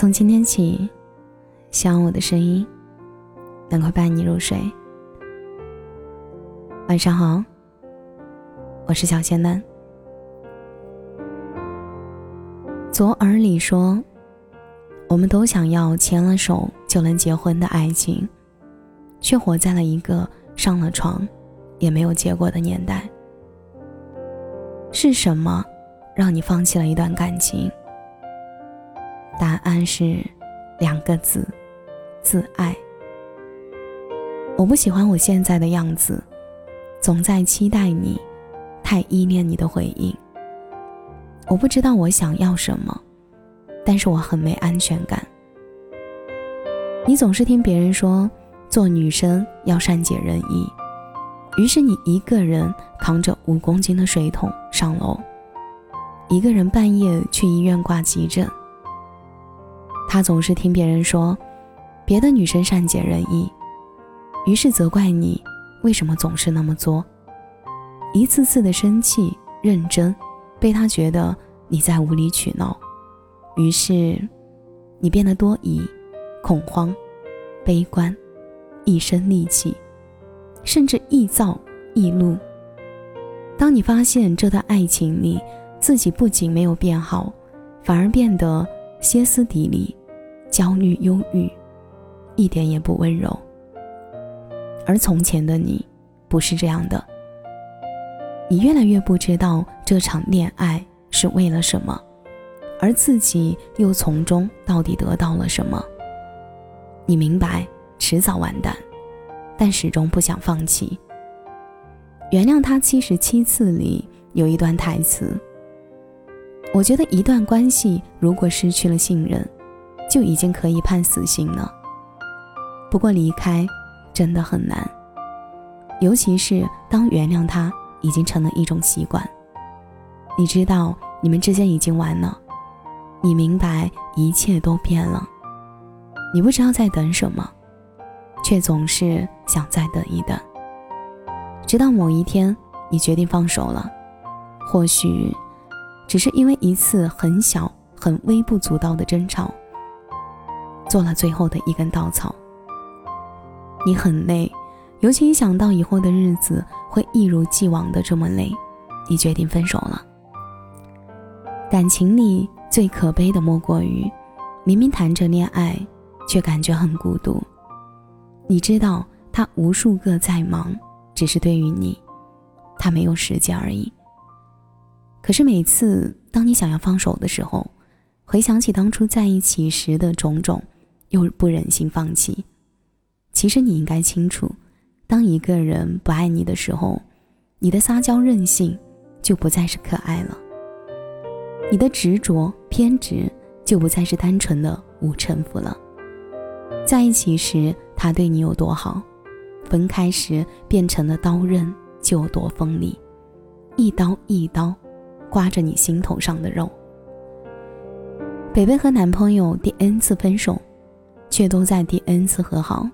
从今天起，希望我的声音能够伴你入睡。晚上好，我是小仙嫩。左耳里说，我们都想要牵了手就能结婚的爱情，却活在了一个上了床也没有结果的年代。是什么让你放弃了一段感情？答案是两个字：自爱。我不喜欢我现在的样子，总在期待你，太依恋你的回应。我不知道我想要什么，但是我很没安全感。你总是听别人说，做女生要善解人意，于是你一个人扛着五公斤的水桶上楼，一个人半夜去医院挂急诊。他总是听别人说，别的女生善解人意，于是责怪你为什么总是那么作。一次次的生气、认真，被他觉得你在无理取闹，于是你变得多疑、恐慌、悲观，一身戾气，甚至易躁易怒。当你发现这段爱情里自己不仅没有变好，反而变得歇斯底里。焦虑、忧郁，一点也不温柔。而从前的你，不是这样的。你越来越不知道这场恋爱是为了什么，而自己又从中到底得到了什么。你明白迟早完蛋，但始终不想放弃。原谅他七十七次里有一段台词：“我觉得一段关系如果失去了信任。”就已经可以判死刑了。不过离开真的很难，尤其是当原谅他已经成了一种习惯。你知道你们之间已经完了，你明白一切都变了，你不知道在等什么，却总是想再等一等。直到某一天，你决定放手了，或许只是因为一次很小、很微不足道的争吵。做了最后的一根稻草，你很累，尤其一想到以后的日子会一如既往的这么累，你决定分手了。感情里最可悲的莫过于，明明谈着恋爱，却感觉很孤独。你知道他无数个在忙，只是对于你，他没有时间而已。可是每次当你想要放手的时候，回想起当初在一起时的种种。又不忍心放弃。其实你应该清楚，当一个人不爱你的时候，你的撒娇任性就不再是可爱了，你的执着偏执就不再是单纯的无城府了。在一起时他对你有多好，分开时变成了刀刃就有多锋利，一刀一刀刮着你心头上的肉。北北和男朋友第 N 次分手。却都在第 N 次和好，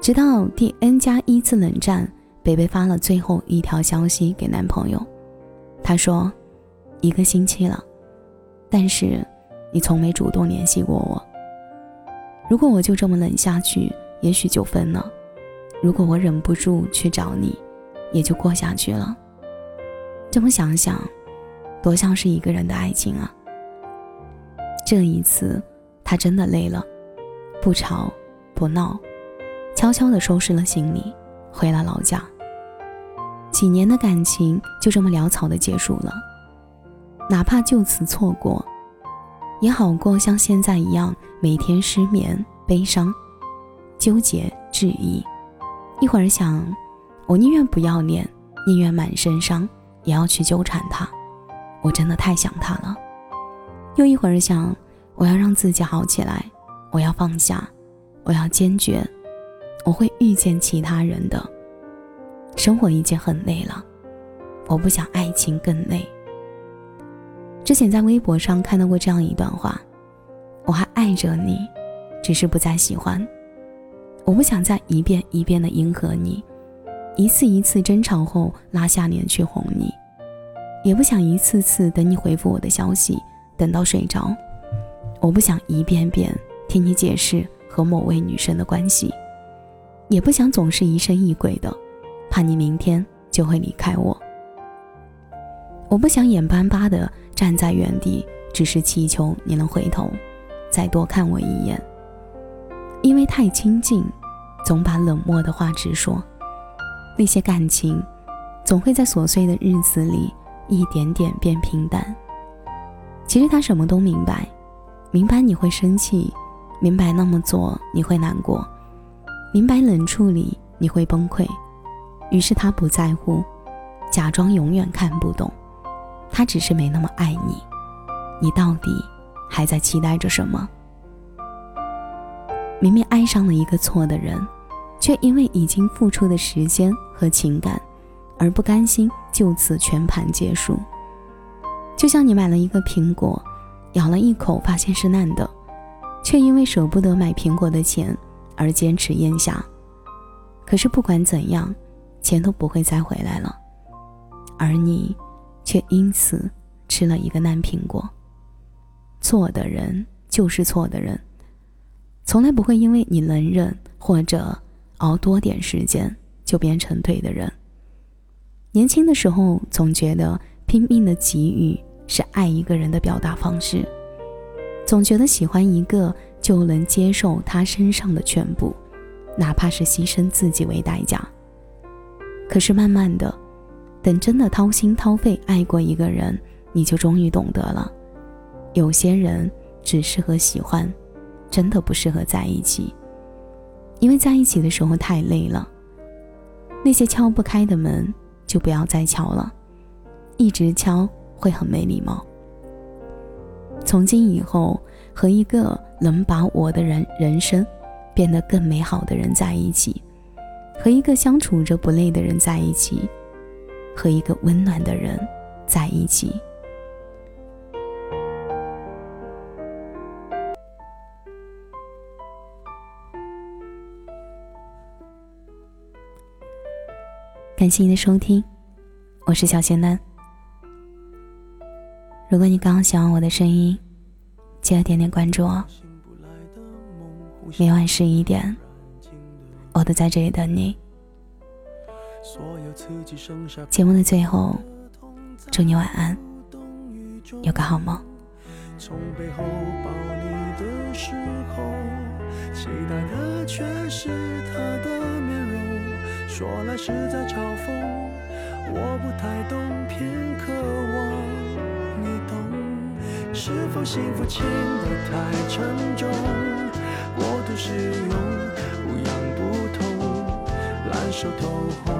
直到第 N 加一次冷战，北北发了最后一条消息给男朋友，他说：“一个星期了，但是你从没主动联系过我。如果我就这么冷下去，也许就分了；如果我忍不住去找你，也就过下去了。这么想想，多像是一个人的爱情啊！这一次，他真的累了。”不吵不闹，悄悄地收拾了行李，回了老家。几年的感情就这么潦草的结束了，哪怕就此错过，也好过像现在一样每天失眠、悲伤、纠结、质疑。一会儿想，我宁愿不要脸，宁愿满身伤，也要去纠缠他，我真的太想他了。又一会儿想，我要让自己好起来。我要放下，我要坚决，我会遇见其他人的。生活已经很累了，我不想爱情更累。之前在微博上看到过这样一段话：我还爱着你，只是不再喜欢。我不想再一遍一遍的迎合你，一次一次争吵后拉下脸去哄你，也不想一次次等你回复我的消息，等到睡着。我不想一遍遍听你解释和某位女生的关系，也不想总是疑神疑鬼的，怕你明天就会离开我。我不想眼巴巴的站在原地，只是祈求你能回头，再多看我一眼。因为太亲近，总把冷漠的话直说，那些感情，总会在琐碎的日子里一点点变平淡。其实他什么都明白，明白你会生气，明白那么做你会难过，明白冷处理你会崩溃，于是他不在乎，假装永远看不懂。他只是没那么爱你，你到底还在期待着什么？明明爱上了一个错的人，却因为已经付出的时间和情感，而不甘心就此全盘结束。就像你买了一个苹果，咬了一口发现是烂的，却因为舍不得买苹果的钱而坚持咽下。可是不管怎样，钱都不会再回来了，而你。却因此吃了一个烂苹果。错的人就是错的人，从来不会因为你能忍或者熬多点时间就变成对的人。年轻的时候总觉得拼命的给予是爱一个人的表达方式，总觉得喜欢一个就能接受他身上的全部，哪怕是牺牲自己为代价。可是慢慢的。等真的掏心掏肺爱过一个人，你就终于懂得了，有些人只适合喜欢，真的不适合在一起。因为在一起的时候太累了，那些敲不开的门就不要再敲了，一直敲会很没礼貌。从今以后，和一个能把我的人人生变得更美好的人在一起，和一个相处着不累的人在一起。和一个温暖的人在一起。感谢您的收听，我是小仙丹。如果你刚刚喜欢我的声音，记得点点关注哦。每晚十一点，我都在这里等你。节目的最后，祝你晚安，有个好梦。从背后抱你的时候，期待的却是他的面容。说来是在嘲讽，幸福轻得太沉重，过度使用不痒不痛，烂熟透红。